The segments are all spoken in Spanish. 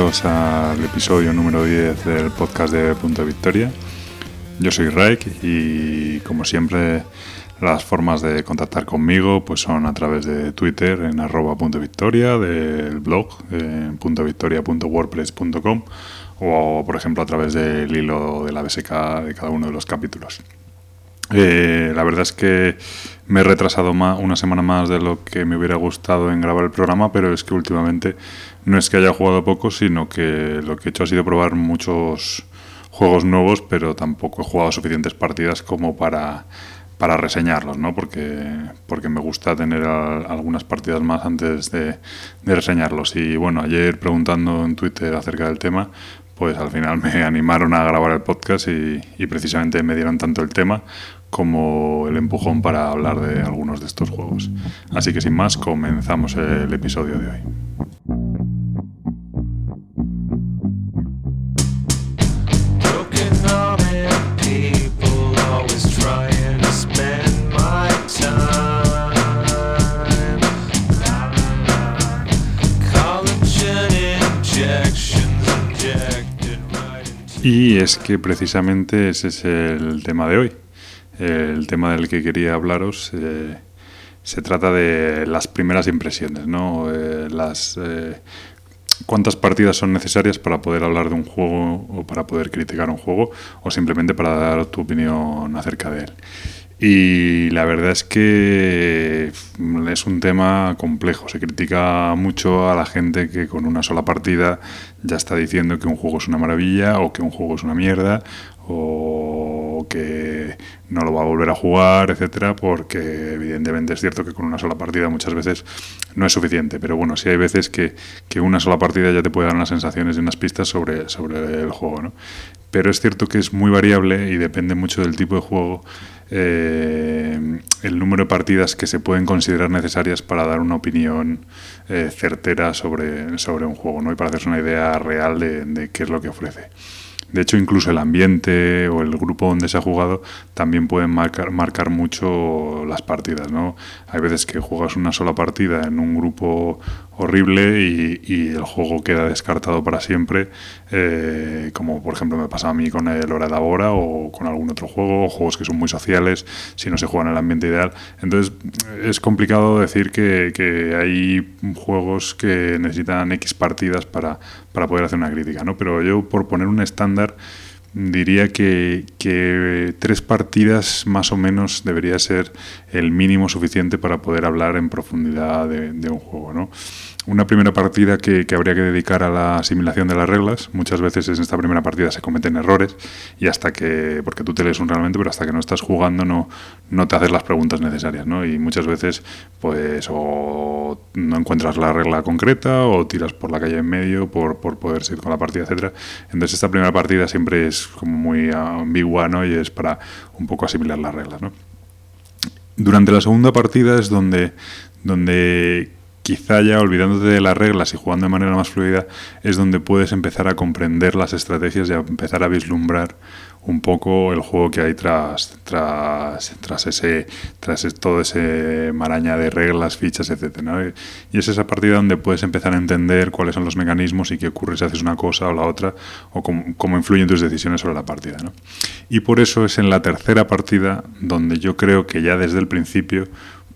Bienvenidos al episodio número 10 del podcast de Punto Victoria. Yo soy Raik y como siempre las formas de contactar conmigo pues son a través de Twitter en arroba punto victoria, del blog en puntovictoria.wordpress.com o por ejemplo a través del hilo de la BSK de cada uno de los capítulos. Eh, la verdad es que me he retrasado más, una semana más de lo que me hubiera gustado en grabar el programa, pero es que últimamente no es que haya jugado poco, sino que lo que he hecho ha sido probar muchos juegos nuevos, pero tampoco he jugado suficientes partidas como para, para reseñarlos, ¿no? Porque, porque me gusta tener algunas partidas más antes de, de reseñarlos. Y bueno, ayer preguntando en Twitter acerca del tema, pues al final me animaron a grabar el podcast y, precisamente me dieron tanto el tema como el empujón para hablar de algunos de estos juegos. Así que sin más, comenzamos el episodio de hoy. Y es que precisamente ese es el tema de hoy el tema del que quería hablaros eh, se trata de las primeras impresiones, ¿no? Eh, las eh, cuántas partidas son necesarias para poder hablar de un juego o para poder criticar un juego o simplemente para dar tu opinión acerca de él. Y la verdad es que es un tema complejo. Se critica mucho a la gente que con una sola partida ya está diciendo que un juego es una maravilla o que un juego es una mierda o que no lo va a volver a jugar, etcétera, porque evidentemente es cierto que con una sola partida muchas veces no es suficiente, pero bueno, sí hay veces que, que una sola partida ya te puede dar unas sensaciones y unas pistas sobre, sobre el juego, ¿no? Pero es cierto que es muy variable y depende mucho del tipo de juego eh, el número de partidas que se pueden considerar necesarias para dar una opinión eh, certera sobre, sobre un juego, ¿no? Y para hacerse una idea real de, qué es lo que ofrece. De hecho, incluso el ambiente o el grupo donde se ha jugado también pueden marcar, marcar mucho las partidas. ¿no? Hay veces que juegas una sola partida en un grupo horrible y, el juego queda descartado para siempre, eh, como por ejemplo me pasa a mí con el Hora de Ahora o con algún otro juego, o juegos que son muy sociales, si no se juega en el ambiente ideal. Entonces es complicado decir que, que hay juegos que necesitan X partidas para, para poder hacer una crítica, ¿no? pero yo por poner un estándar diría que, que, tres partidas más o menos debería ser el mínimo suficiente para poder hablar en profundidad de, de un juego. ¿no? Una primera partida que, habría que dedicar a la asimilación de las reglas. Muchas veces en esta primera partida se cometen errores y hasta que, porque tú te lees un realmente, pero hasta que no estás jugando no, no te haces las preguntas necesarias, ¿no? Y muchas veces, pues, o no encuentras la regla concreta o tiras por la calle en medio por, por poder seguir con la partida, etcétera. Entonces esta primera partida siempre es como muy ambigua, ¿no? Y es para un poco asimilar las reglas, ¿no? Durante la segunda partida es donde, donde quizá ya olvidándote de las reglas y jugando de manera más fluida es donde puedes empezar a comprender las estrategias y a empezar a vislumbrar un poco el juego que hay tras tras tras ese tras todo ese maraña de reglas, fichas, etcétera. Y es esa partida donde puedes empezar a entender cuáles son los mecanismos y qué ocurre si haces una cosa o la otra o cómo, cómo influyen tus decisiones sobre la partida. Y por eso es en la tercera partida donde yo creo que ya desde el principio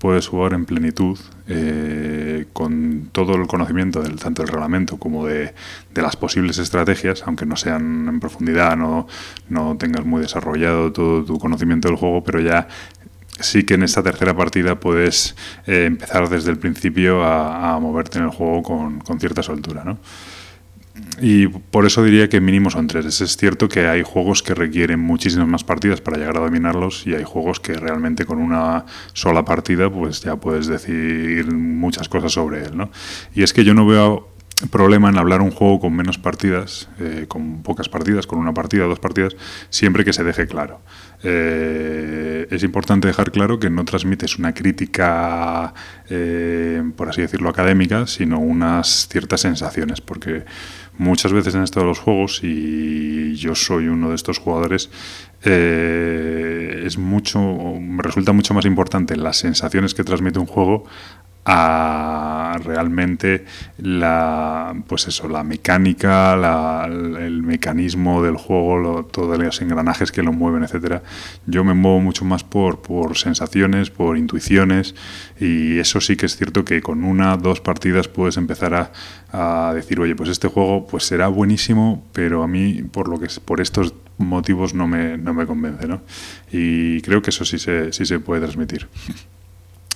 puedes jugar en plenitud eh, con todo el conocimiento del tanto del reglamento como de, las posibles estrategias, aunque no sean en profundidad, no, no tengas muy desarrollado todo tu conocimiento del juego, pero ya sí que en esta tercera partida puedes eh, empezar desde el principio a, a, moverte en el juego con, con cierta soltura, ¿no? Y por eso diría que mínimo son tres. Es cierto que hay juegos que requieren muchísimas más partidas para llegar a dominarlos y hay juegos que realmente con una sola partida pues ya puedes decir muchas cosas sobre él. ¿no? Y es que yo no veo problema en hablar un juego con menos partidas, eh, con pocas partidas, con una partida, dos partidas, siempre que se deje claro. Eh, es importante dejar claro que no transmites una crítica, eh, por así decirlo, académica, sino unas ciertas sensaciones, porque muchas veces en esto de los juegos, y yo soy uno de estos jugadores, es mucho, me resulta mucho más importante las sensaciones que transmite un juego a realmente la pues eso la mecánica el mecanismo del juego todos los engranajes que lo mueven etcétera yo me muevo mucho más por por sensaciones por intuiciones y eso sí que es cierto que con una dos partidas puedes empezar a, a decir oye pues este juego pues será buenísimo pero a mí por lo que por estos motivos no me, no me convence ¿no? y creo que eso sí se, sí se puede transmitir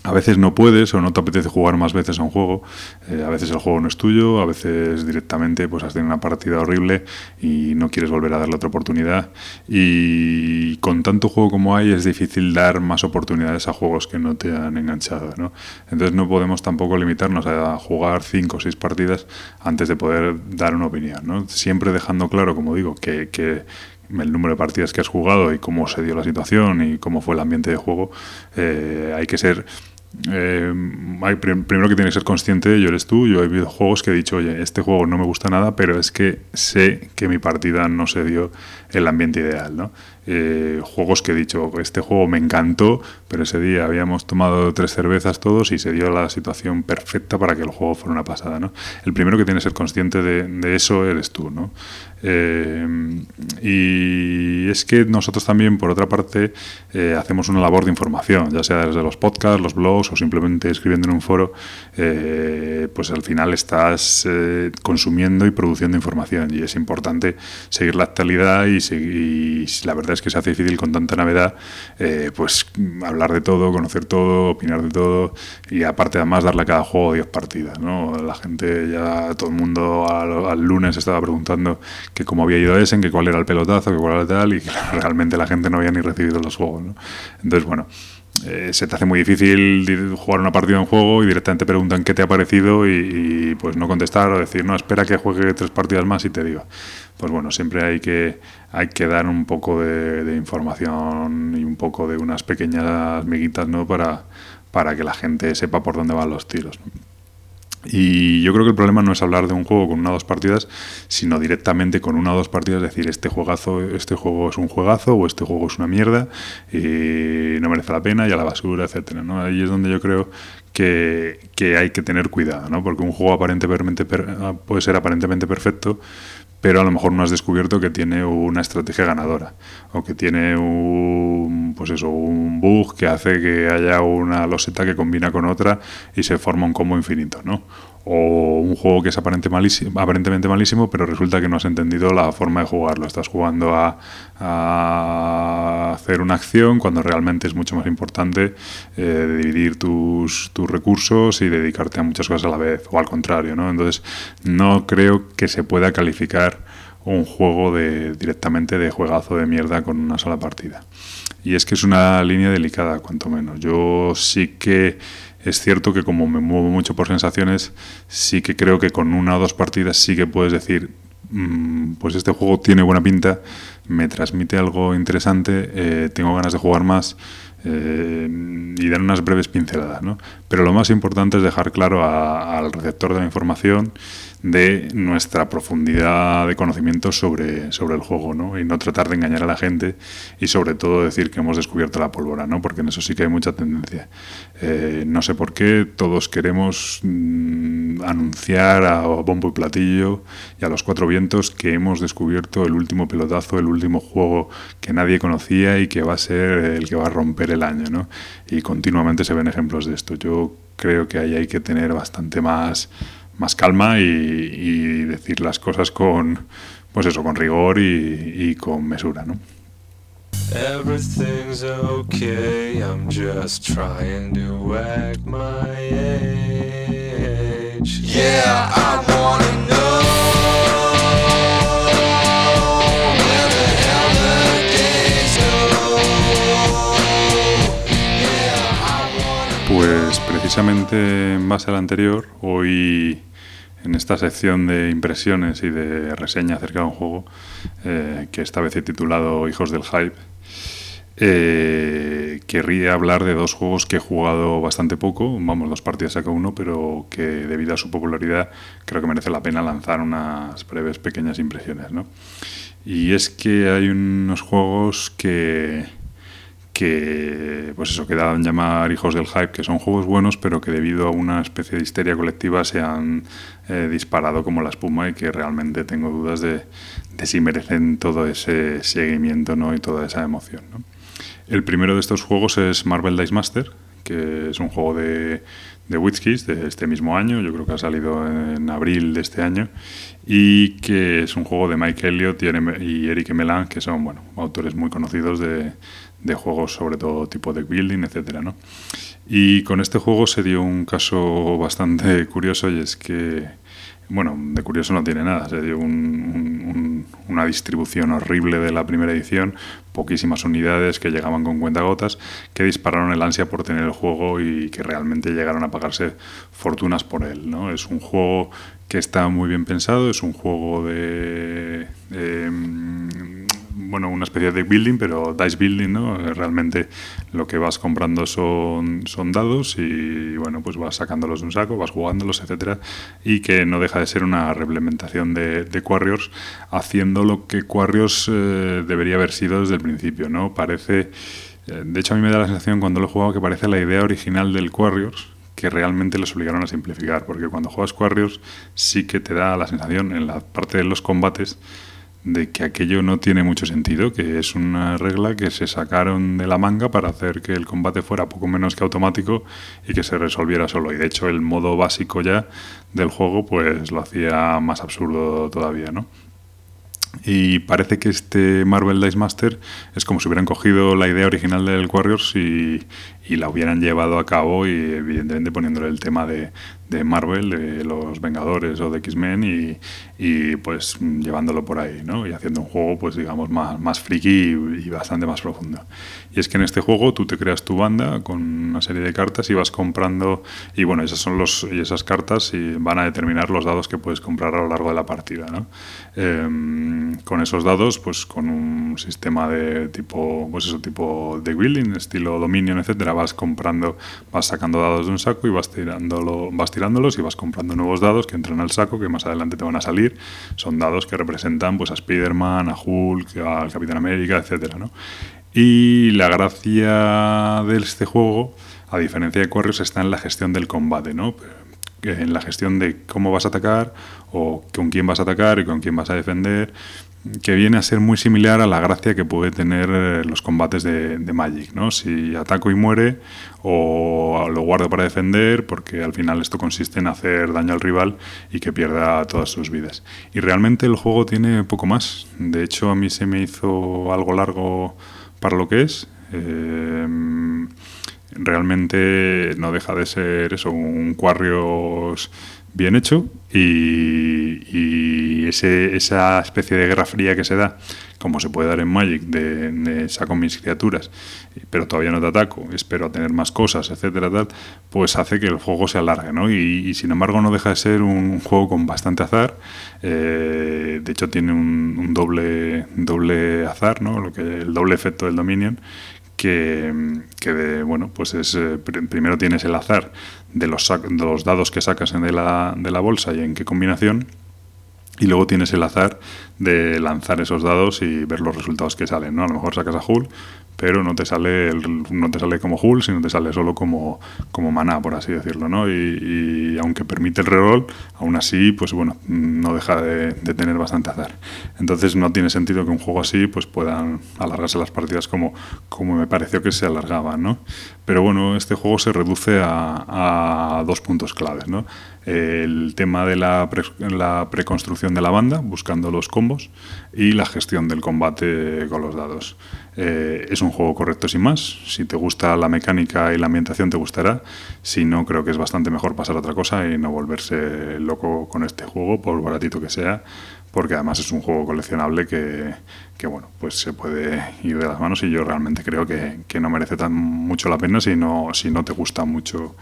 a veces no puedes o no te apetece jugar más veces a un juego, eh, a veces el juego no es tuyo, a veces directamente pues has tenido una partida horrible y no quieres volver a darle otra oportunidad y con tanto juego como hay es difícil dar más oportunidades a juegos que no te han enganchado, ¿no? Entonces no podemos tampoco limitarnos a jugar cinco o seis partidas antes de poder dar una opinión, ¿no? Siempre dejando claro, como digo, que, que el número de partidas que has jugado y cómo se dio la situación y cómo fue el ambiente de juego, eh, hay que ser eh, primero que tienes que ser consciente, yo eres tú, yo he visto juegos que he dicho, oye, este juego no me gusta nada, pero es que sé que mi partida no se dio el ambiente ideal, ¿no? Eh, juegos que he dicho, este juego me encantó, pero ese día habíamos tomado tres cervezas todos y se dio la situación perfecta para que el juego fuera una pasada, ¿no? El primero que tiene que ser consciente de, eso eres tú, ¿no? Eh, y es que nosotros también, por otra parte, eh, hacemos una labor de información, ya sea desde los podcasts, los blogs o simplemente escribiendo en un foro, pues al final estás consumiendo y produciendo información y es importante seguir la actualidad y, y la verdad es que se hace difícil con tanta novedad, eh, pues hablar de todo, conocer todo, opinar de todo y aparte además darle a cada juego 10 partidas, ¿no? La gente ya, todo el mundo al, lunes estaba preguntando que cómo había ido ese, que cuál era el pelotazo, que cuál era tal y que realmente la gente no había ni recibido los juegos, ¿no? Entonces, bueno, eh, se te hace muy difícil jugar una partida en juego y directamente preguntan qué te ha parecido y, pues no contestar o decir, no, espera que juegue tres partidas más y te digo. Pues bueno, siempre hay que, hay que dar un poco de, información y un poco de unas pequeñas miguitas ¿no? para, para que la gente sepa por dónde van los tiros. Y yo creo que el problema no es hablar de un juego con una o dos partidas, sino directamente con una o dos partidas decir este juegazo, este juego es un juegazo o este juego es una mierda y no merece la pena y a la basura, etcétera. ¿no? Ahí es donde yo creo que, que hay que tener cuidado, ¿no? porque un juego aparentemente puede ser aparentemente perfecto, pero a lo mejor no has descubierto que tiene una estrategia ganadora o que tiene un pues eso un bug que hace que haya una loseta que combina con otra y se forma un combo infinito no o un juego que es aparente malísimo, aparentemente malísimo, pero resulta que no has entendido la forma de jugarlo. Estás jugando a, hacer una acción cuando realmente es mucho más importante eh, dividir tus, tus, recursos y dedicarte a muchas cosas a la vez, o al contrario. ¿no? Entonces, no creo que se pueda calificar un juego de, directamente de juegazo de mierda con una sola partida. Y es que es una línea delicada, cuanto menos. Yo sí que es cierto que como me muevo mucho por sensaciones, sí que creo que con una o dos partidas sí que puedes decir, mm, pues este juego tiene buena pinta, me transmite algo interesante, eh, tengo ganas de jugar más eh, y dar unas breves pinceladas. ¿no? Pero lo más importante es dejar claro al receptor de la información de nuestra profundidad de conocimiento sobre, sobre el juego, ¿no? Y no tratar de engañar a la gente y sobre todo decir que hemos descubierto la pólvora, ¿no? Porque en eso sí que hay mucha tendencia. Eh, no sé por qué todos queremos mm, anunciar a bombo y platillo y a los cuatro vientos que hemos descubierto el último pelotazo, el último juego que nadie conocía y que va a ser el que va a romper el año, ¿no? Y continuamente se ven ejemplos de esto. Yo creo que ahí hay que tener bastante más más calma y, decir las cosas con, pues eso, con rigor y, con mesura, ¿no? Pues precisamente en base al anterior, hoy en esta sección de impresiones y de reseña acerca de un juego, eh, que esta vez he titulado Hijos del Hype, eh, querría hablar de dos juegos que he jugado bastante poco, vamos, dos partidas a cada uno, pero que debido a su popularidad creo que merece la pena lanzar unas breves pequeñas impresiones. ¿no? Y es que hay unos juegos que, que pues eso quedan llamar hijos del hype, que son juegos buenos, pero que debido a una especie de histeria colectiva se han eh, disparado como la espuma y que realmente tengo dudas de, si merecen todo ese seguimiento ¿no? y toda esa emoción. El primero de estos juegos es Marvel Dice Master, que es un juego de, de de este mismo año, yo creo que ha salido en abril de este año, y que es un juego de Mike Elliott y Eric Melan, que son bueno, autores muy conocidos de, de juegos sobre todo tipo de building, etcétera, ¿no? Y con este juego se dio un caso bastante curioso y es que, bueno, de curioso no tiene nada, se dio una distribución horrible de la primera edición, poquísimas unidades que llegaban con cuentagotas, que dispararon el ansia por tener el juego y que realmente llegaron a pagarse fortunas por él, ¿no? Es un juego que está muy bien pensado, es un juego de bueno, una especie de building, pero dice building, ¿no? Realmente lo que vas comprando son, son dados y, bueno, pues vas sacándolos de un saco, vas jugándolos, etcétera, y que no deja de ser una reimplementación de, de Quarriors, haciendo lo que Quarriors eh, debería haber sido desde el principio, ¿no? Parece... Eh, de hecho, a mí me da la sensación cuando lo he jugado que parece la idea original del Quarriors, que realmente les obligaron a simplificar, porque cuando juegas Quarriors sí que te da la sensación en la parte de los combates de que aquello no tiene mucho sentido, que es una regla que se sacaron de la manga para hacer que el combate fuera poco menos que automático y que se resolviera solo. Y de hecho el modo básico ya del juego pues lo hacía más absurdo todavía, ¿no? Y parece que este Marvel Dice Master es como si hubieran cogido la idea original del Warriors y, y la hubieran llevado a cabo y evidentemente poniéndole el tema de, de Marvel, de los Vengadores o de X-Men y, y, pues llevándolo por ahí, ¿no? Y haciendo un juego pues digamos más, más friki y, bastante más profundo. Y es que en este juego tú te creas tu banda con una serie de cartas y vas comprando y bueno, esas son los y esas cartas y van a determinar los dados que puedes comprar a lo largo de la partida, ¿no? Em, con esos dados pues con un sistema de tipo pues eso tipo de building, estilo Dominion, etcétera, vas comprando, vas sacando dados de un saco y vas tirándolo, vas tirándolos y vas comprando nuevos dados que entran al saco que más adelante te van a salir. Son dados que representan pues a Spider-Man, a Hulk, al Capitán América, etcétera, ¿no? Y la gracia de este juego, a diferencia de Quarriors, está en la gestión del combate, ¿no? En la gestión de cómo vas a atacar o con quién vas a atacar y con quién vas a defender que viene a ser muy similar a la gracia que puede tener eh, los combates de, Magic, ¿no? Si ataco y muere o lo guardo para defender, porque al final esto consiste en hacer daño al rival y que pierda todas sus vidas. Y realmente el juego tiene poco más. De hecho, a mí se me hizo algo largo para lo que es. Em, realmente no deja de ser eso, un Quarrios bien hecho y, ese, esa especie de guerra fría que se da, como se puede dar en Magic, de, saco mis criaturas, pero todavía no te ataco, espero a tener más cosas, etcétera, tal, pues hace que el juego se alargue, ¿no? Y, sin embargo no deja de ser un juego con bastante azar, eh, de hecho tiene un, doble, doble azar, ¿no? Lo que, el doble efecto del Dominion, que, que bueno, pues es, eh, primero tienes el azar de los, de los dados que sacas de la, de la bolsa y en qué combinación, y luego tienes el azar de lanzar esos dados y ver los resultados que salen, ¿no? A lo mejor sacas a Hull, pero no te sale no te sale como Hull, sino te sale solo como, como maná, por así decirlo, ¿no? Y, aunque permite el reroll, aún así, pues bueno, no deja de, tener bastante azar. Entonces no tiene sentido que un juego así pues puedan alargarse las partidas como, como me pareció que se alargaban, ¿no? Pero bueno, este juego se reduce a, a dos puntos claves, ¿no? el tema de la, la, preconstrucción de la banda, buscando los combos, y la gestión del combate con los dados. Eh, es un juego correcto sin más. Si te gusta la mecánica y la ambientación, te gustará. Si no, creo que es bastante mejor pasar a otra cosa y no volverse loco con este juego, por baratito que sea, porque además es un juego coleccionable que, bueno, pues se puede ir de las manos y yo realmente creo que, que no merece tan mucho la pena si no, si no te gusta mucho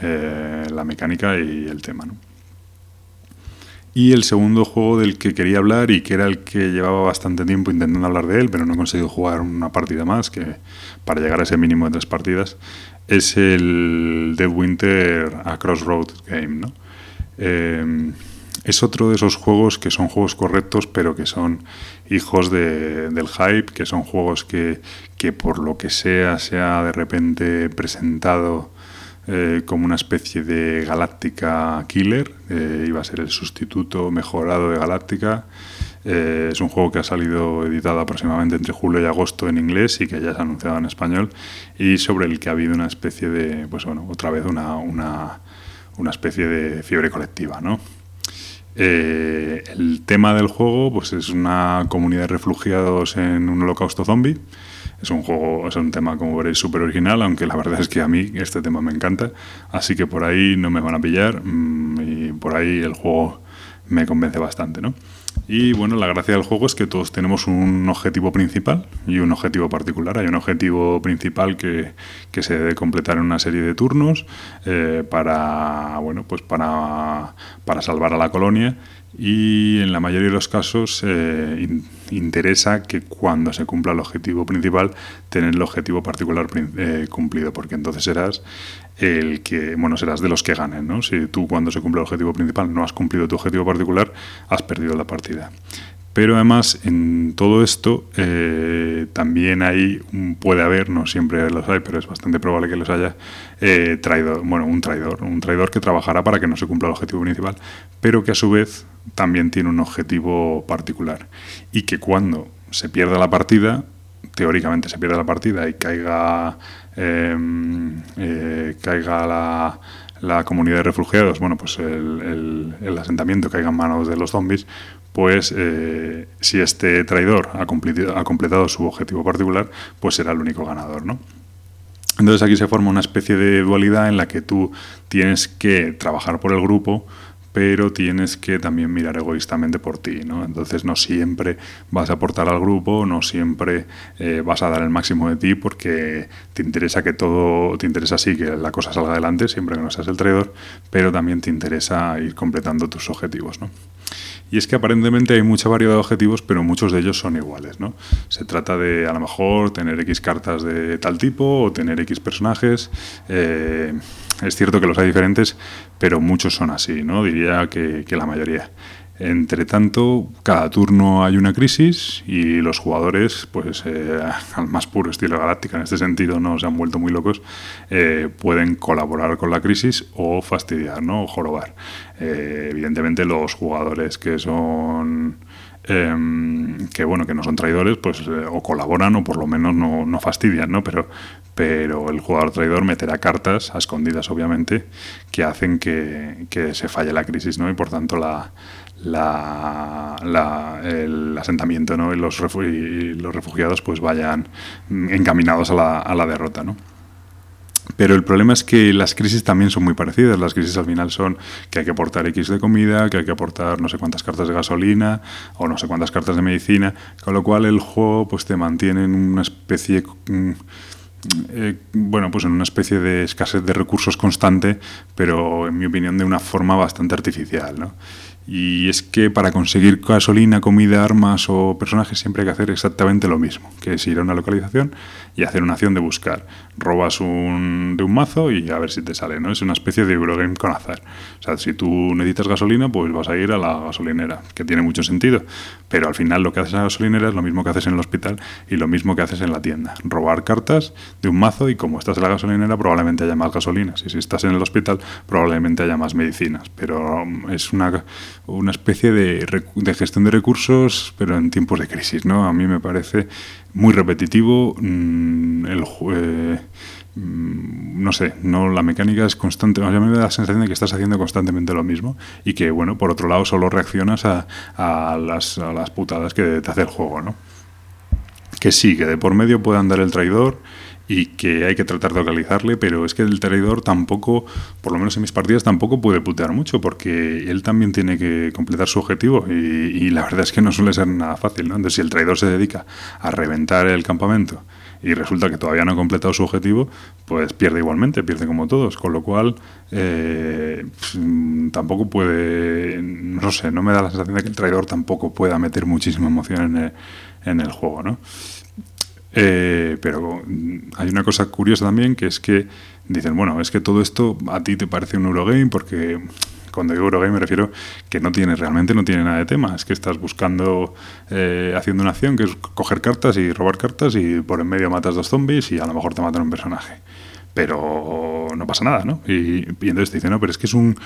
eh, la mecánica y el tema. ¿no? Y el segundo juego del que quería hablar y que era el que llevaba bastante tiempo intentando hablar de él, pero no he conseguido jugar una partida más, que para llegar a ese mínimo de tres partidas, es el Dead Winter a Crossroads Game. ¿no? Eh, es otro de esos juegos que son juegos correctos, pero que son hijos del hype, que son juegos que, que por lo que sea se ha de repente presentado eh, como una especie de Galáctica Killer, eh, iba a ser el sustituto mejorado de Galáctica. Eh, es un juego que ha salido editado aproximadamente entre julio y agosto en inglés y que ya se ha anunciado en español y sobre el que ha habido una especie de, pues bueno, otra vez una, una, una especie de fiebre colectiva, ¿no? el tema del juego pues es una comunidad de refugiados en un holocausto zombie es un juego, es un tema, como veréis, súper original, aunque la verdad es que a mí este tema me encanta. Así que por ahí no me van a pillar mm, y por ahí el juego me convence bastante, ¿no? Y bueno, la gracia del juego es que todos tenemos un objetivo principal y un objetivo particular. Hay un objetivo principal que, que se debe completar en una serie de turnos eh, para, bueno, pues para, para salvar a la colonia y en la mayoría de los casos eh, interesa que cuando se cumpla el objetivo principal tener el objetivo particular eh, cumplido porque entonces serás el que bueno serás de los que ganen ¿no? si tú cuando se cumple el objetivo principal no has cumplido tu objetivo particular has perdido la partida pero además en todo esto eh, también hay, puede haber, no siempre los hay, pero es bastante probable que los haya, eh, traidor, bueno, un traidor, un traidor que trabajará para que no se cumpla el objetivo principal, pero que a su vez también tiene un objetivo particular. Y que cuando se pierda la partida, teóricamente se pierda la partida y caiga, em, eh, caiga la, la comunidad de refugiados, bueno, pues el, el, asentamiento caiga en manos de los zombies, pues eh, si este traidor ha, ha completado su objetivo particular, pues será el único ganador, ¿no? Entonces aquí se forma una especie de dualidad en la que tú tienes que trabajar por el grupo, pero tienes que también mirar egoístamente por ti, ¿no? Entonces no siempre vas a aportar al grupo, no siempre eh, vas a dar el máximo de ti porque te interesa que todo, te interesa sí que la cosa salga adelante, siempre que no seas el traidor, pero también te interesa ir completando tus objetivos, ¿no? Y es que aparentemente hay mucha variedad de objetivos, pero muchos de ellos son iguales. ¿no? Se trata de a lo mejor tener X cartas de tal tipo o tener X personajes. Eh, es cierto que los hay diferentes, pero muchos son así, ¿no? diría que, que la mayoría. Entre tanto, cada turno hay una crisis y los jugadores, pues eh, al más puro estilo galáctica, en este sentido no se han vuelto muy locos, eh, pueden colaborar con la crisis o fastidiar, ¿no? o jorobar. Eh, evidentemente los jugadores que son... Em, que bueno que no son traidores pues o colaboran o por lo menos no, no fastidian no pero pero el jugador traidor meterá cartas a escondidas obviamente que hacen que, que se falle la crisis no y por tanto la la, el asentamiento ¿no? y, los los refugiados pues vayan encaminados a la, a la derrota. ¿no? Pero el problema es que las crisis también son muy parecidas. Las crisis al final son que hay que aportar X de comida, que hay que aportar no sé cuántas cartas de gasolina o no sé cuántas cartas de medicina, con lo cual el juego pues te mantiene en una especie mm, eh, bueno, pues en una especie de escasez de recursos constante, pero en mi opinión de una forma bastante artificial, ¿no? Y es que para conseguir gasolina, comida, armas o personajes siempre hay que hacer exactamente lo mismo, que es ir a una localización y hacer una acción de buscar. Robas un, de un mazo y a ver si te sale, ¿no? Es una especie de Eurogame con azar. O sea, si tú necesitas gasolina, pues vas a ir a la gasolinera, que tiene mucho sentido. Pero al final lo que haces en la gasolinera es lo mismo que haces en el hospital y lo mismo que haces en la tienda. Robar cartas de un mazo y como estás en la gasolinera probablemente haya más gasolinas. Y si estás en el hospital probablemente haya más medicinas. Pero um, es una una especie de, de, gestión de recursos, pero en tiempos de crisis, ¿no? A mí me parece muy repetitivo. Mm, el, eh, mm, no sé, no la mecánica es constante. A mí me da la sensación de que estás haciendo constantemente lo mismo y que, bueno, por otro lado, solo reaccionas a, a, las, a las putadas que te hace el juego, ¿no? Que sí, que de por medio puede andar el traidor y que hay que tratar de localizarle, pero es que el traidor tampoco, por lo menos en mis partidas, tampoco puede putear mucho, porque él también tiene que completar su objetivo y, la verdad es que no suele ser nada fácil, ¿no? Entonces, si el traidor se dedica a reventar el campamento y resulta que todavía no ha completado su objetivo, pues pierde igualmente, pierde como todos, con lo cual eh, tampoco puede, no sé, no me da la sensación de que el traidor tampoco pueda meter muchísima emoción en el, en el juego, ¿no? Eh, pero hay una cosa curiosa también que es que dicen, bueno, es que todo esto a ti te parece un Eurogame porque cuando digo Eurogame me refiero que no tiene, realmente no tiene nada de tema. Es que estás buscando, eh, haciendo una acción que es coger cartas y robar cartas y por en medio matas dos zombies y a lo mejor te matan un personaje pero no pasa nada, ¿no? Y, entonces te dicen, no, pero es que es un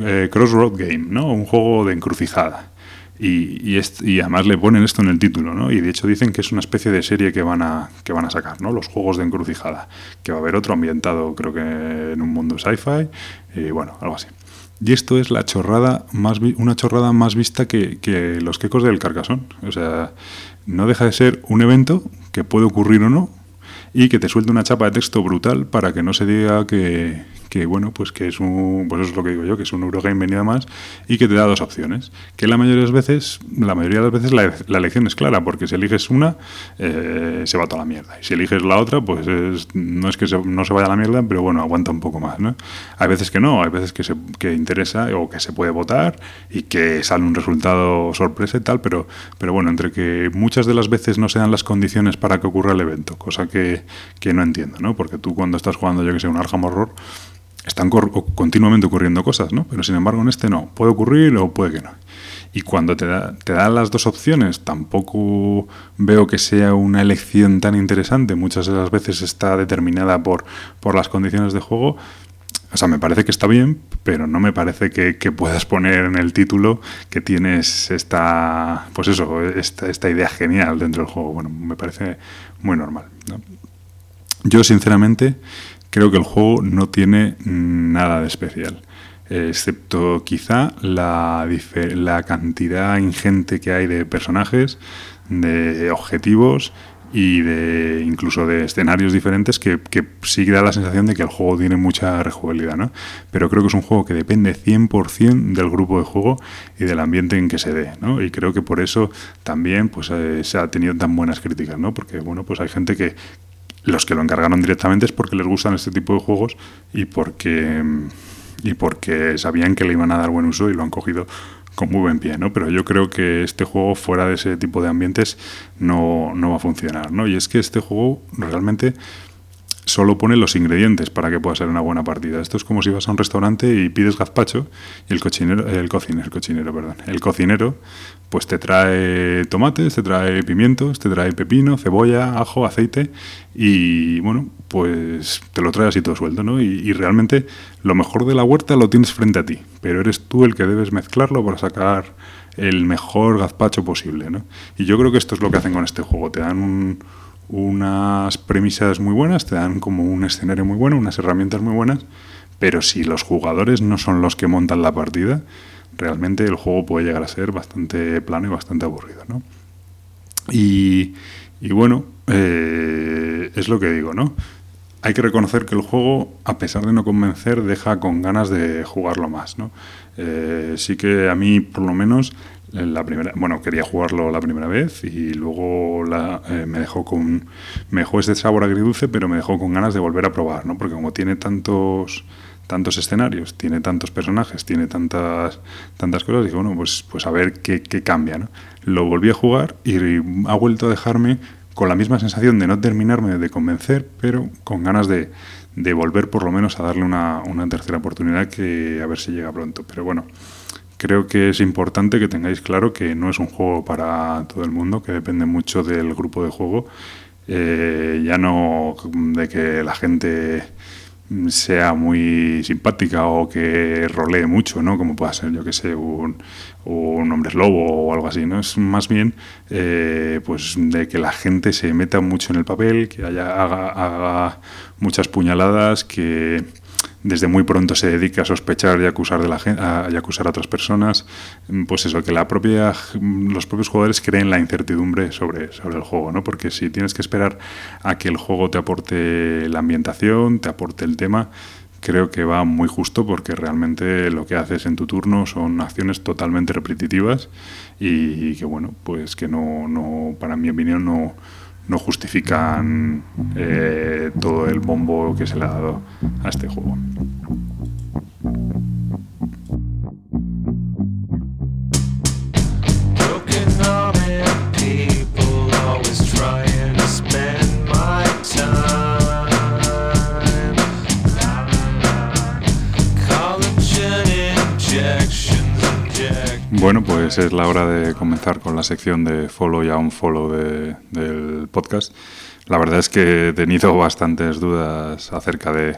eh, crossroad game, ¿no? Un juego de encrucijada. Y, y, además le ponen esto en el título, ¿no? Y de hecho dicen que es una especie de serie que van a, que van a sacar, ¿no? Los juegos de encrucijada. Que va a haber otro ambientado, creo que en un mundo sci-fi, y bueno, algo así. Y esto es la chorrada más una chorrada más vista que, que los quecos del Carcasón. O sea, no deja de ser un evento que puede ocurrir o no, y que te suelte una chapa de texto brutal para que no se diga que, que bueno, pues que es un, pues eso es lo que digo yo, que es un Eurogame venido más y que te da dos opciones. Que la mayoría de las veces, la mayoría de las veces la, elección es clara, porque si eliges una, eh, se va toda la mierda. Y si eliges la otra, pues no es que no se vaya a la mierda, pero bueno, aguanta un poco más, ¿no? Hay veces que no, hay veces que, se, que interesa o que se puede votar y que sale un resultado sorpresa y tal, pero, pero bueno, entre que muchas de las veces no se dan las condiciones para que ocurra el evento, cosa que, que no entiendo, ¿no? Porque tú cuando estás jugando, yo que sé, un Arkham Horror, están continuamente ocurriendo cosas, ¿no? Pero sin embargo en este no, puede ocurrir o puede que no. Y cuando te da, te dan las dos opciones, tampoco veo que sea una elección tan interesante. Muchas de las veces está determinada por, por las condiciones de juego. O sea, me parece que está bien, pero no me parece que, puedas poner en el título que tienes esta, pues eso, esta, esta idea genial dentro del juego. Bueno, me parece muy normal. Yo, sinceramente, creo que el juego no tiene nada de especial. Excepto quizá la, cantidad ingente que hay de personajes, de objetivos y de incluso de escenarios diferentes que, que, sí da la sensación de que el juego tiene mucha rejugabilidad, ¿no? Pero creo que es un juego que depende 100% del grupo de juego y del ambiente en que se dé, ¿no? Y creo que por eso también pues, eh, se ha tenido tan buenas críticas, ¿no? Porque, bueno, pues hay gente que, los que lo encargaron directamente es porque les gustan este tipo de juegos y porque, y porque sabían que le iban a dar buen uso y lo han cogido con muy buen pie, ¿no? Pero yo creo que este juego fuera de ese tipo de ambientes no, no va a funcionar, ¿no? Y es que este juego realmente solo pone los ingredientes para que pueda ser una buena partida. Esto es como si vas a un restaurante y pides gazpacho y el cocinero, el cocinero, el perdón, el cocinero, pues te trae tomates, te trae pimientos, te trae pepino, cebolla, ajo, aceite y bueno, pues te lo trae así todo suelto, ¿no? Y, y realmente lo mejor de la huerta lo tienes frente a ti, pero eres tú el que debes mezclarlo para sacar el mejor gazpacho posible, ¿no? Y yo creo que esto es lo que hacen con este juego, te dan un unas premisas muy buenas, te dan como un escenario muy bueno, unas herramientas muy buenas, pero si los jugadores no son los que montan la partida, realmente el juego puede llegar a ser bastante plano y bastante aburrido. ¿no? Y, bueno, eh, es lo que digo, ¿no? Hay que reconocer que el juego, a pesar de no convencer, deja con ganas de jugarlo más, ¿no? Eh, sí que a mí, por lo menos, la primera, bueno, quería jugarlo la primera vez y luego la, eh, me dejó con, me dejó ese sabor agridulce, pero me dejó con ganas de volver a probar, ¿no? Porque como tiene tantos, tantos escenarios, tiene tantos personajes, tiene tantas, tantas cosas, dije, bueno, pues, pues a ver qué, qué cambia, ¿no? Lo volví a jugar y ha vuelto a dejarme con la misma sensación de no terminarme de convencer, pero con ganas de, de volver por lo menos a darle una, una tercera oportunidad que a ver si llega pronto. Pero bueno, creo que es importante que tengáis claro que no es un juego para todo el mundo, que depende mucho del grupo de juego. Eh, ya no de que la gente sea muy simpática o que rolee mucho, ¿no? Como pueda ser, yo que sé, un, un hombre lobo o algo así, ¿no? Es más bien, eh, pues, de que la gente se meta mucho en el papel, que haya, haga muchas puñaladas, que desde muy pronto se dedica a sospechar y acusar de la a, y acusar a otras personas, mm, pues eso, que la propia, los propios jugadores creen la incertidumbre sobre, sobre el juego, ¿no? Porque si tienes que esperar a que el juego te aporte la ambientación, te aporte el tema, creo que va muy justo porque realmente lo que haces en tu turno son acciones totalmente repetitivas y, que bueno, pues que no, no para mi opinión no no justifican eh, todo el bombo que se le ha dado a este juego. Bueno, pues es la hora de comenzar con la sección de follow y unfollow de, del podcast. La verdad es que he tenido bastantes dudas acerca de,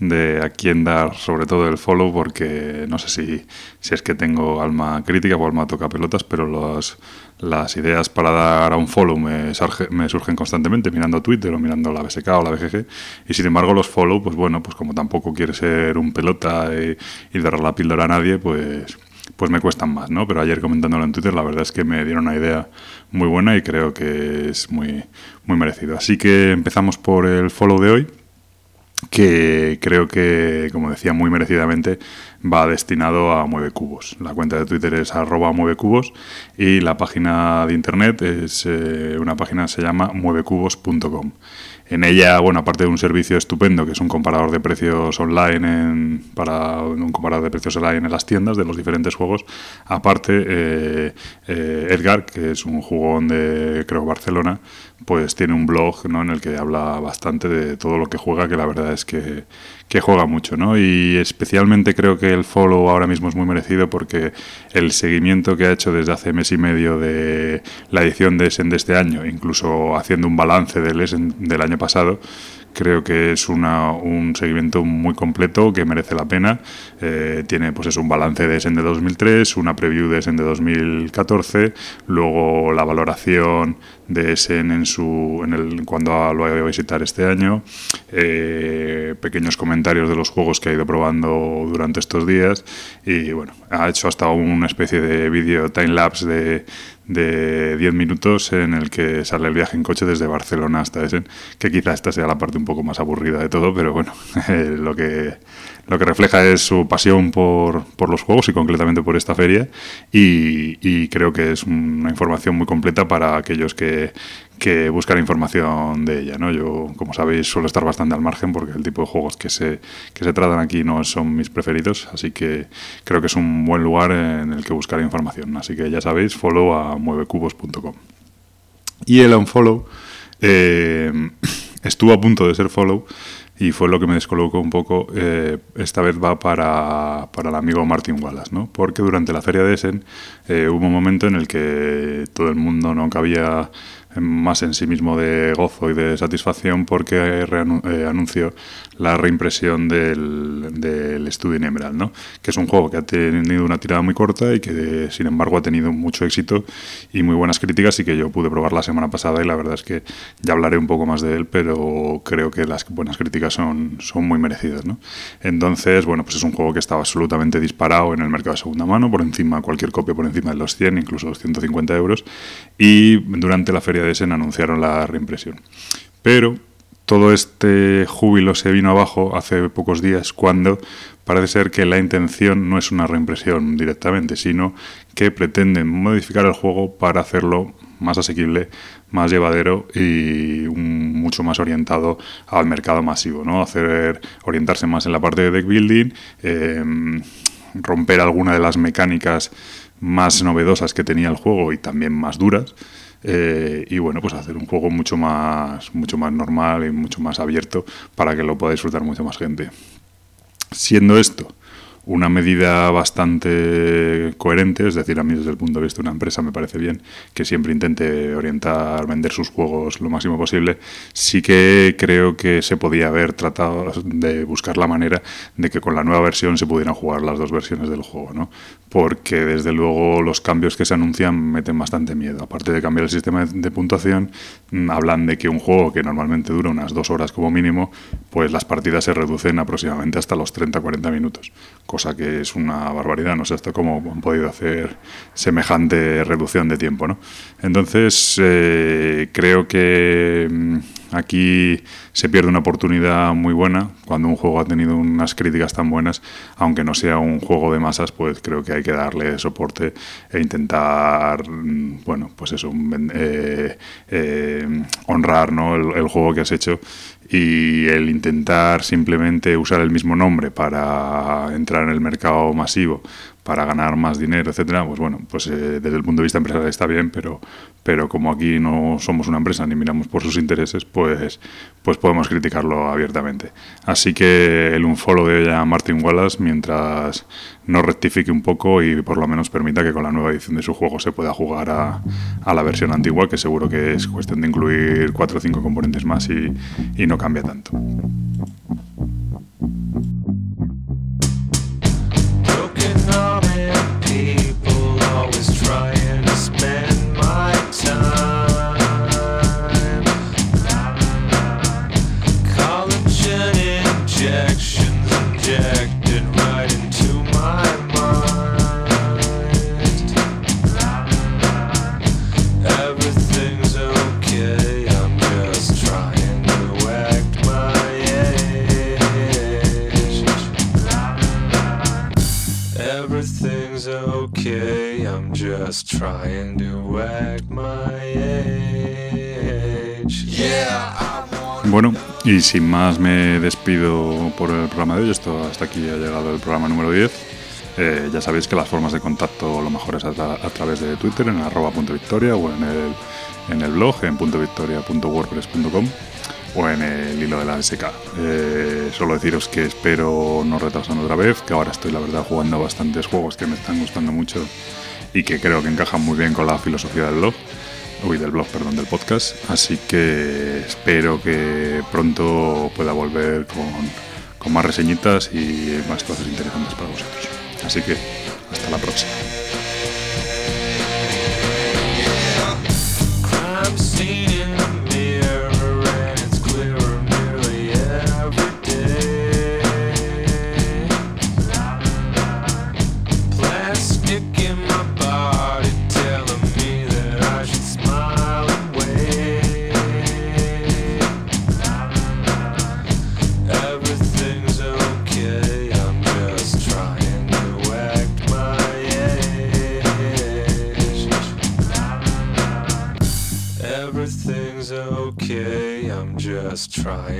de a quién dar sobre todo el follow porque no sé si, si es que tengo alma crítica o alma toca pelotas, pero los, las ideas para dar a un follow me, me, surgen constantemente mirando Twitter o mirando la BSK o la BGG y sin embargo los follow, pues bueno, pues como tampoco quiere ser un pelota y, y dar la píldora a nadie, pues pues me cuestan más, ¿no? Pero ayer comentándolo en Twitter, la verdad es que me dieron una idea muy buena y creo que es muy, muy merecido. Así que empezamos por el follow de hoy que creo que, como decía, muy merecidamente va destinado a Mueve Cubos. La cuenta de Twitter es arroba Mueve Cubos y la página de internet es eh, una página que se llama muevecubos.com. En ella, bueno, aparte de un servicio estupendo, que es un comparador de precios online para un comparador de precios online en las tiendas de los diferentes juegos, aparte eh, eh, Edgar, que es un jugón de creo Barcelona, pues tiene un blog ¿no? en el que habla bastante de todo lo que juega, que la verdad es que, que juega mucho, ¿no? Y especialmente creo que el follow ahora mismo es muy merecido porque el seguimiento que ha hecho desde hace mes y medio de la edición de Essen de este año, incluso haciendo un balance del Essen del año pasado, creo que es una, un seguimiento muy completo que merece la pena. Eh, tiene pues es un balance de Essen de 2003, una preview de Essen de 2014, luego la valoración de Essen en su, en el, cuando lo ido a visitar este año, eh, pequeños comentarios de los juegos que ha ido probando durante estos días y bueno, ha hecho hasta una especie de vídeo time lapse de de 10 minutos en el que sale el viaje en coche desde Barcelona hasta Essen, que quizá esta sea la parte un poco más aburrida de todo, pero bueno, eh, lo, que, lo que refleja es su pasión por, por los juegos y concretamente por esta feria y, creo que es una información muy completa para aquellos que, que buscar información de ella. Yo, como sabéis, suelo estar bastante al margen porque el tipo de juegos que se, que se tratan aquí no son mis preferidos, así que creo que es un buen lugar en el que buscar información. Así que ya sabéis, follow a muevecubos.com. Y el unfollow eh, estuvo a punto de ser follow y fue lo que me descolocó un poco. Eh, esta vez va para, para, el amigo Martin Wallace, ¿no? porque durante la feria de Essen eh, hubo un momento en el que todo el mundo no cabía más en sí mismo de gozo y de satisfacción porque eh, anunció la reimpresión del, del Studio Emerald, ¿no? que es un juego que ha tenido una tirada muy corta y que sin embargo ha tenido mucho éxito y muy buenas críticas y que yo pude probar la semana pasada y la verdad es que ya hablaré un poco más de él, pero creo que las buenas críticas son, son muy merecidas. ¿no? Entonces, bueno, pues es un juego que estaba absolutamente disparado en el mercado de segunda mano, por encima, cualquier copia por encima de los 100, incluso los 150 euros, y durante la feria de Essen anunciaron la reimpresión. Pero todo este júbilo se vino abajo hace pocos días cuando parece ser que la intención no es una reimpresión directamente, sino que pretenden modificar el juego para hacerlo más asequible, más llevadero y mucho más orientado al mercado masivo, ¿no? Hacer orientarse más en la parte de deck building, em, romper alguna de las mecánicas más novedosas que tenía el juego y también más duras eh, y bueno, pues hacer un juego mucho más, mucho más normal y mucho más abierto para que lo pueda disfrutar mucha más gente. Siendo esto una medida bastante coherente, es decir, a mí desde el punto de vista de una empresa me parece bien que siempre intente orientar, vender sus juegos lo máximo posible. Sí que creo que se podía haber tratado de buscar la manera de que con la nueva versión se pudieran jugar las dos versiones del juego, ¿no? Porque desde luego los cambios que se anuncian meten bastante miedo. Aparte de cambiar el sistema de puntuación, mm, hablan de que un juego que normalmente dura unas dos horas como mínimo, pues las partidas se reducen aproximadamente hasta los 30-40 minutos cosa que es una barbaridad, no sé hasta cómo han podido hacer semejante reducción de tiempo. ¿no? Entonces, eh, creo que mm, aquí se pierde una oportunidad muy buena cuando un juego ha tenido unas críticas tan buenas, aunque no sea un juego de masas, pues creo que hay que darle soporte e intentar, mm, bueno, pues eso, eh, eh, honrar ¿no? el juego que has hecho y el intentar simplemente usar el mismo nombre para entrar en el mercado masivo para ganar más dinero, etcétera, pues bueno, pues eh, desde el punto de vista empresarial está bien, pero, pero como aquí no somos una empresa ni miramos por sus intereses, pues, pues podemos criticarlo abiertamente. Así que el unfollow de ella Martin Wallace, mientras no rectifique un poco y por lo menos permita que con la nueva edición de su juego se pueda jugar a, a la versión antigua, que seguro que es cuestión de incluir cuatro o cinco componentes más y, y no cambia tanto. Y sin más me despido por el programa de hoy. Esto hasta aquí ha llegado el programa número 10. Eh, ya sabéis que las formas de contacto lo mejor es a, través de Twitter en arroba punto o en el, en el blog en punto victoria.wordpress.com o en el hilo de la SK. Eh, solo deciros que espero no retrasar otra vez, que ahora estoy la verdad jugando bastantes juegos que me están gustando mucho y que creo que encajan muy bien con la filosofía del blog. Uy, del blog, perdón, del podcast. Así que espero que pronto pueda volver con, con más reseñitas y más cosas interesantes para vosotros. Así que hasta la próxima. Trying to act